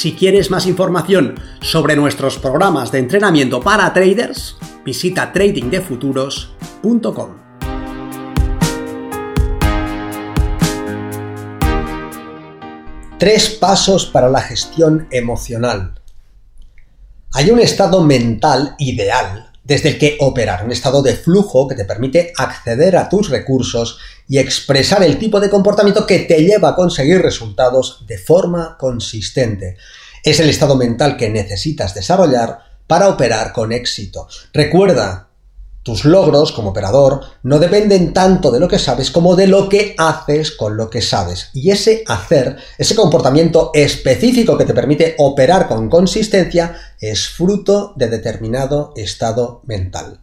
Si quieres más información sobre nuestros programas de entrenamiento para traders, visita tradingdefuturos.com. Tres pasos para la gestión emocional. Hay un estado mental ideal desde el que operar, un estado de flujo que te permite acceder a tus recursos y expresar el tipo de comportamiento que te lleva a conseguir resultados de forma consistente. Es el estado mental que necesitas desarrollar para operar con éxito. Recuerda, tus logros como operador no dependen tanto de lo que sabes como de lo que haces con lo que sabes. Y ese hacer, ese comportamiento específico que te permite operar con consistencia, es fruto de determinado estado mental.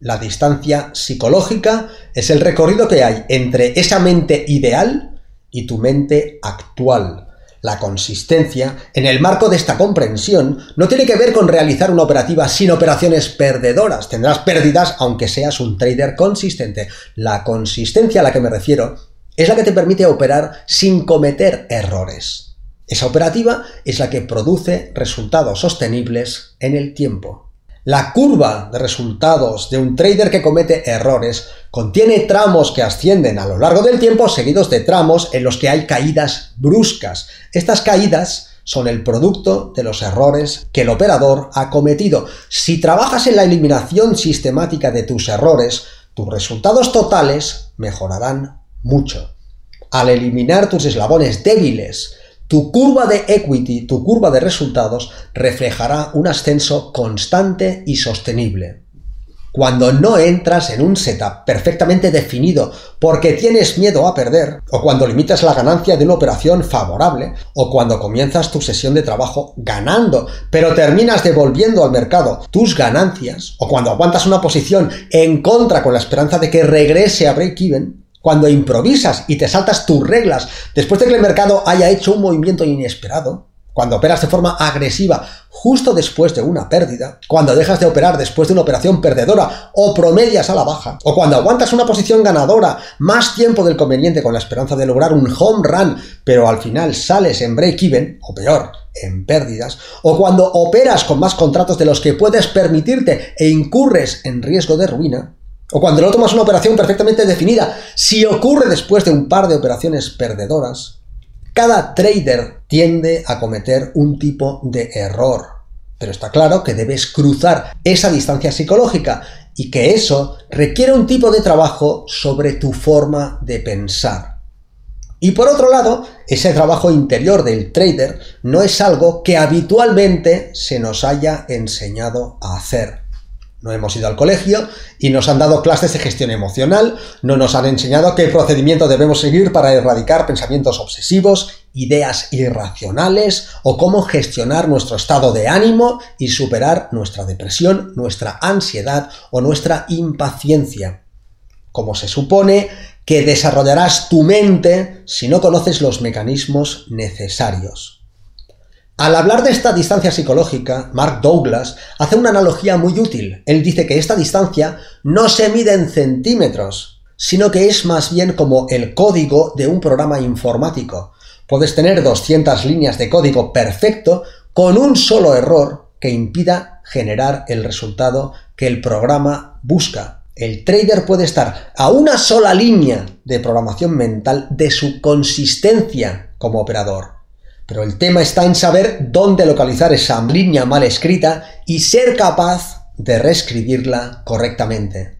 La distancia psicológica es el recorrido que hay entre esa mente ideal y tu mente actual. La consistencia, en el marco de esta comprensión, no tiene que ver con realizar una operativa sin operaciones perdedoras. Tendrás pérdidas aunque seas un trader consistente. La consistencia a la que me refiero es la que te permite operar sin cometer errores. Esa operativa es la que produce resultados sostenibles en el tiempo. La curva de resultados de un trader que comete errores contiene tramos que ascienden a lo largo del tiempo seguidos de tramos en los que hay caídas bruscas. Estas caídas son el producto de los errores que el operador ha cometido. Si trabajas en la eliminación sistemática de tus errores, tus resultados totales mejorarán mucho. Al eliminar tus eslabones débiles, tu curva de equity, tu curva de resultados, reflejará un ascenso constante y sostenible. Cuando no entras en un setup perfectamente definido porque tienes miedo a perder, o cuando limitas la ganancia de una operación favorable, o cuando comienzas tu sesión de trabajo ganando, pero terminas devolviendo al mercado tus ganancias, o cuando aguantas una posición en contra con la esperanza de que regrese a break-even, cuando improvisas y te saltas tus reglas después de que el mercado haya hecho un movimiento inesperado, cuando operas de forma agresiva justo después de una pérdida, cuando dejas de operar después de una operación perdedora o promedias a la baja, o cuando aguantas una posición ganadora más tiempo del conveniente con la esperanza de lograr un home run, pero al final sales en break-even, o peor, en pérdidas, o cuando operas con más contratos de los que puedes permitirte e incurres en riesgo de ruina, o cuando no tomas una operación perfectamente definida, si ocurre después de un par de operaciones perdedoras, cada trader tiende a cometer un tipo de error. Pero está claro que debes cruzar esa distancia psicológica y que eso requiere un tipo de trabajo sobre tu forma de pensar. Y por otro lado, ese trabajo interior del trader no es algo que habitualmente se nos haya enseñado a hacer. No hemos ido al colegio y nos han dado clases de gestión emocional, no nos han enseñado qué procedimiento debemos seguir para erradicar pensamientos obsesivos, ideas irracionales o cómo gestionar nuestro estado de ánimo y superar nuestra depresión, nuestra ansiedad o nuestra impaciencia. Como se supone que desarrollarás tu mente si no conoces los mecanismos necesarios. Al hablar de esta distancia psicológica, Mark Douglas hace una analogía muy útil. Él dice que esta distancia no se mide en centímetros, sino que es más bien como el código de un programa informático. Puedes tener 200 líneas de código perfecto con un solo error que impida generar el resultado que el programa busca. El trader puede estar a una sola línea de programación mental de su consistencia como operador. Pero el tema está en saber dónde localizar esa línea mal escrita y ser capaz de reescribirla correctamente.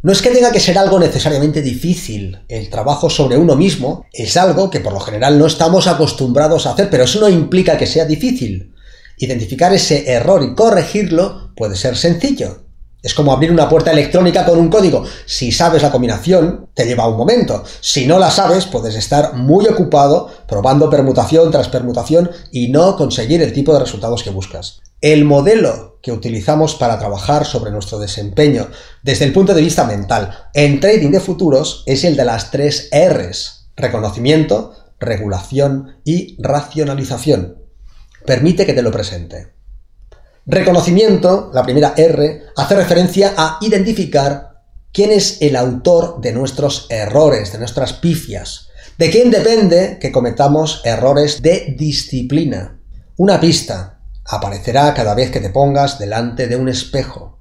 No es que tenga que ser algo necesariamente difícil. El trabajo sobre uno mismo es algo que por lo general no estamos acostumbrados a hacer, pero eso no implica que sea difícil. Identificar ese error y corregirlo puede ser sencillo. Es como abrir una puerta electrónica con un código. Si sabes la combinación, te lleva un momento. Si no la sabes, puedes estar muy ocupado probando permutación tras permutación y no conseguir el tipo de resultados que buscas. El modelo que utilizamos para trabajar sobre nuestro desempeño desde el punto de vista mental en trading de futuros es el de las tres Rs. Reconocimiento, regulación y racionalización. Permite que te lo presente. Reconocimiento, la primera R, hace referencia a identificar quién es el autor de nuestros errores, de nuestras pifias. ¿De quién depende que cometamos errores de disciplina? Una pista aparecerá cada vez que te pongas delante de un espejo.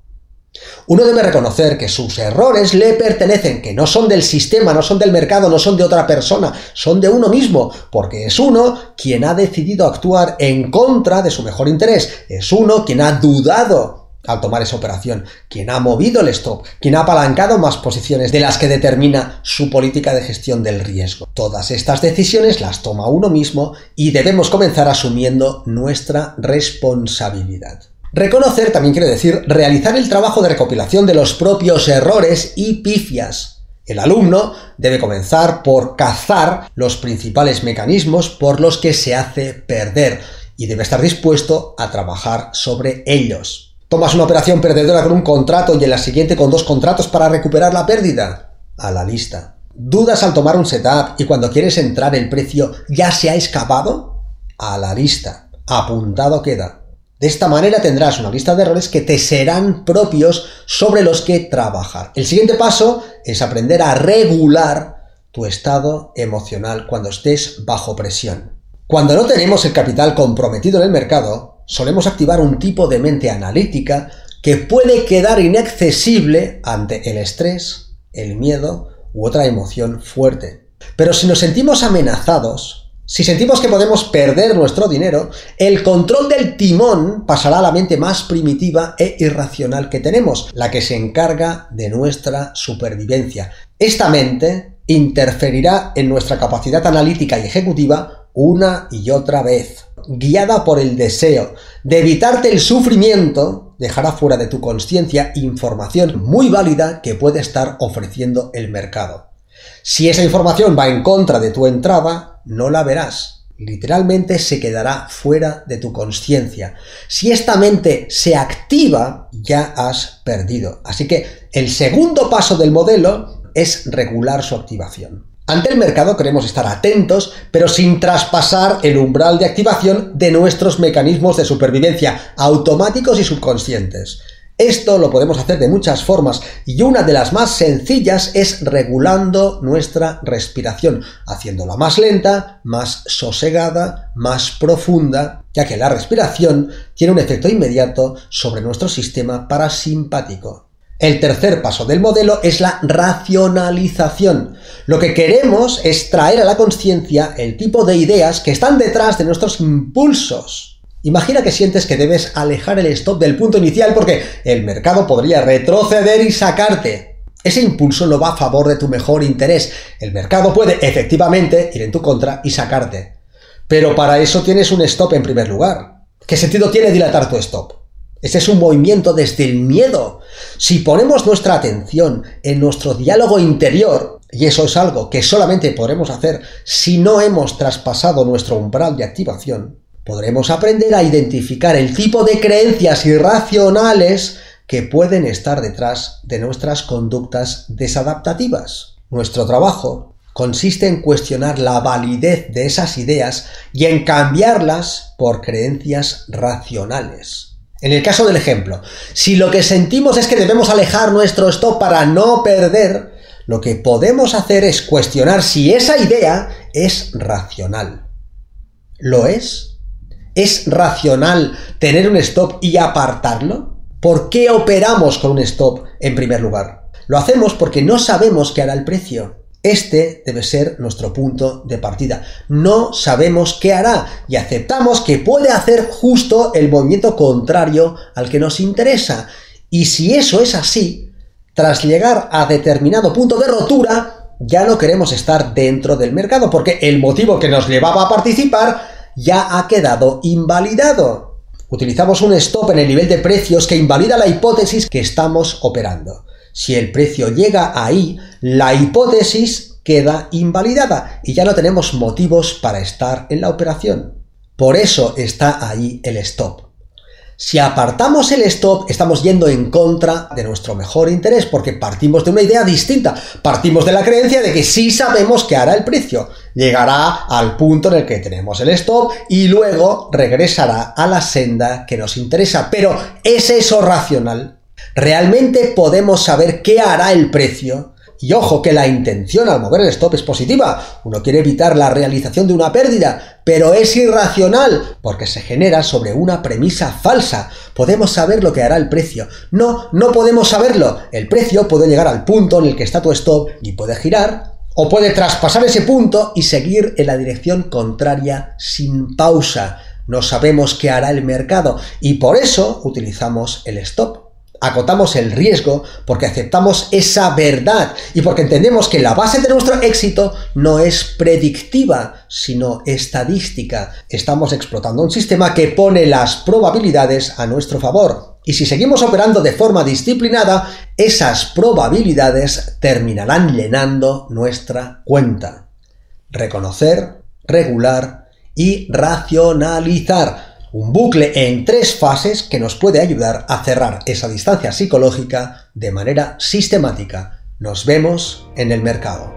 Uno debe reconocer que sus errores le pertenecen, que no son del sistema, no son del mercado, no son de otra persona, son de uno mismo, porque es uno quien ha decidido actuar en contra de su mejor interés, es uno quien ha dudado al tomar esa operación, quien ha movido el stop, quien ha apalancado más posiciones de las que determina su política de gestión del riesgo. Todas estas decisiones las toma uno mismo y debemos comenzar asumiendo nuestra responsabilidad. Reconocer también quiere decir realizar el trabajo de recopilación de los propios errores y pifias. El alumno debe comenzar por cazar los principales mecanismos por los que se hace perder y debe estar dispuesto a trabajar sobre ellos. ¿Tomas una operación perdedora con un contrato y en la siguiente con dos contratos para recuperar la pérdida? A la lista. ¿Dudas al tomar un setup y cuando quieres entrar el precio ya se ha escapado? A la lista. Apuntado queda. De esta manera tendrás una lista de errores que te serán propios sobre los que trabajar. El siguiente paso es aprender a regular tu estado emocional cuando estés bajo presión. Cuando no tenemos el capital comprometido en el mercado, solemos activar un tipo de mente analítica que puede quedar inaccesible ante el estrés, el miedo u otra emoción fuerte. Pero si nos sentimos amenazados, si sentimos que podemos perder nuestro dinero, el control del timón pasará a la mente más primitiva e irracional que tenemos, la que se encarga de nuestra supervivencia. Esta mente interferirá en nuestra capacidad analítica y ejecutiva una y otra vez. Guiada por el deseo de evitarte el sufrimiento, dejará fuera de tu conciencia información muy válida que puede estar ofreciendo el mercado. Si esa información va en contra de tu entrada, no la verás. Literalmente se quedará fuera de tu conciencia. Si esta mente se activa, ya has perdido. Así que el segundo paso del modelo es regular su activación. Ante el mercado queremos estar atentos, pero sin traspasar el umbral de activación de nuestros mecanismos de supervivencia automáticos y subconscientes. Esto lo podemos hacer de muchas formas y una de las más sencillas es regulando nuestra respiración, haciéndola más lenta, más sosegada, más profunda, ya que la respiración tiene un efecto inmediato sobre nuestro sistema parasimpático. El tercer paso del modelo es la racionalización. Lo que queremos es traer a la conciencia el tipo de ideas que están detrás de nuestros impulsos Imagina que sientes que debes alejar el stop del punto inicial porque el mercado podría retroceder y sacarte. Ese impulso no va a favor de tu mejor interés. El mercado puede efectivamente ir en tu contra y sacarte. Pero para eso tienes un stop en primer lugar. ¿Qué sentido tiene dilatar tu stop? Ese es un movimiento desde el miedo. Si ponemos nuestra atención en nuestro diálogo interior, y eso es algo que solamente podremos hacer si no hemos traspasado nuestro umbral de activación, podremos aprender a identificar el tipo de creencias irracionales que pueden estar detrás de nuestras conductas desadaptativas. Nuestro trabajo consiste en cuestionar la validez de esas ideas y en cambiarlas por creencias racionales. En el caso del ejemplo, si lo que sentimos es que debemos alejar nuestro stop para no perder, lo que podemos hacer es cuestionar si esa idea es racional. ¿Lo es? ¿Es racional tener un stop y apartarlo? ¿Por qué operamos con un stop en primer lugar? Lo hacemos porque no sabemos qué hará el precio. Este debe ser nuestro punto de partida. No sabemos qué hará y aceptamos que puede hacer justo el movimiento contrario al que nos interesa. Y si eso es así, tras llegar a determinado punto de rotura, ya no queremos estar dentro del mercado porque el motivo que nos llevaba a participar ya ha quedado invalidado. Utilizamos un stop en el nivel de precios que invalida la hipótesis que estamos operando. Si el precio llega ahí, la hipótesis queda invalidada y ya no tenemos motivos para estar en la operación. Por eso está ahí el stop. Si apartamos el stop, estamos yendo en contra de nuestro mejor interés porque partimos de una idea distinta. Partimos de la creencia de que sí sabemos que hará el precio. Llegará al punto en el que tenemos el stop y luego regresará a la senda que nos interesa. Pero ¿es eso racional? ¿Realmente podemos saber qué hará el precio? Y ojo que la intención al mover el stop es positiva. Uno quiere evitar la realización de una pérdida, pero es irracional porque se genera sobre una premisa falsa. Podemos saber lo que hará el precio. No, no podemos saberlo. El precio puede llegar al punto en el que está tu stop y puede girar o puede traspasar ese punto y seguir en la dirección contraria sin pausa. No sabemos qué hará el mercado y por eso utilizamos el stop. Acotamos el riesgo porque aceptamos esa verdad y porque entendemos que la base de nuestro éxito no es predictiva, sino estadística. Estamos explotando un sistema que pone las probabilidades a nuestro favor. Y si seguimos operando de forma disciplinada, esas probabilidades terminarán llenando nuestra cuenta. Reconocer, regular y racionalizar un bucle en tres fases que nos puede ayudar a cerrar esa distancia psicológica de manera sistemática. Nos vemos en el mercado.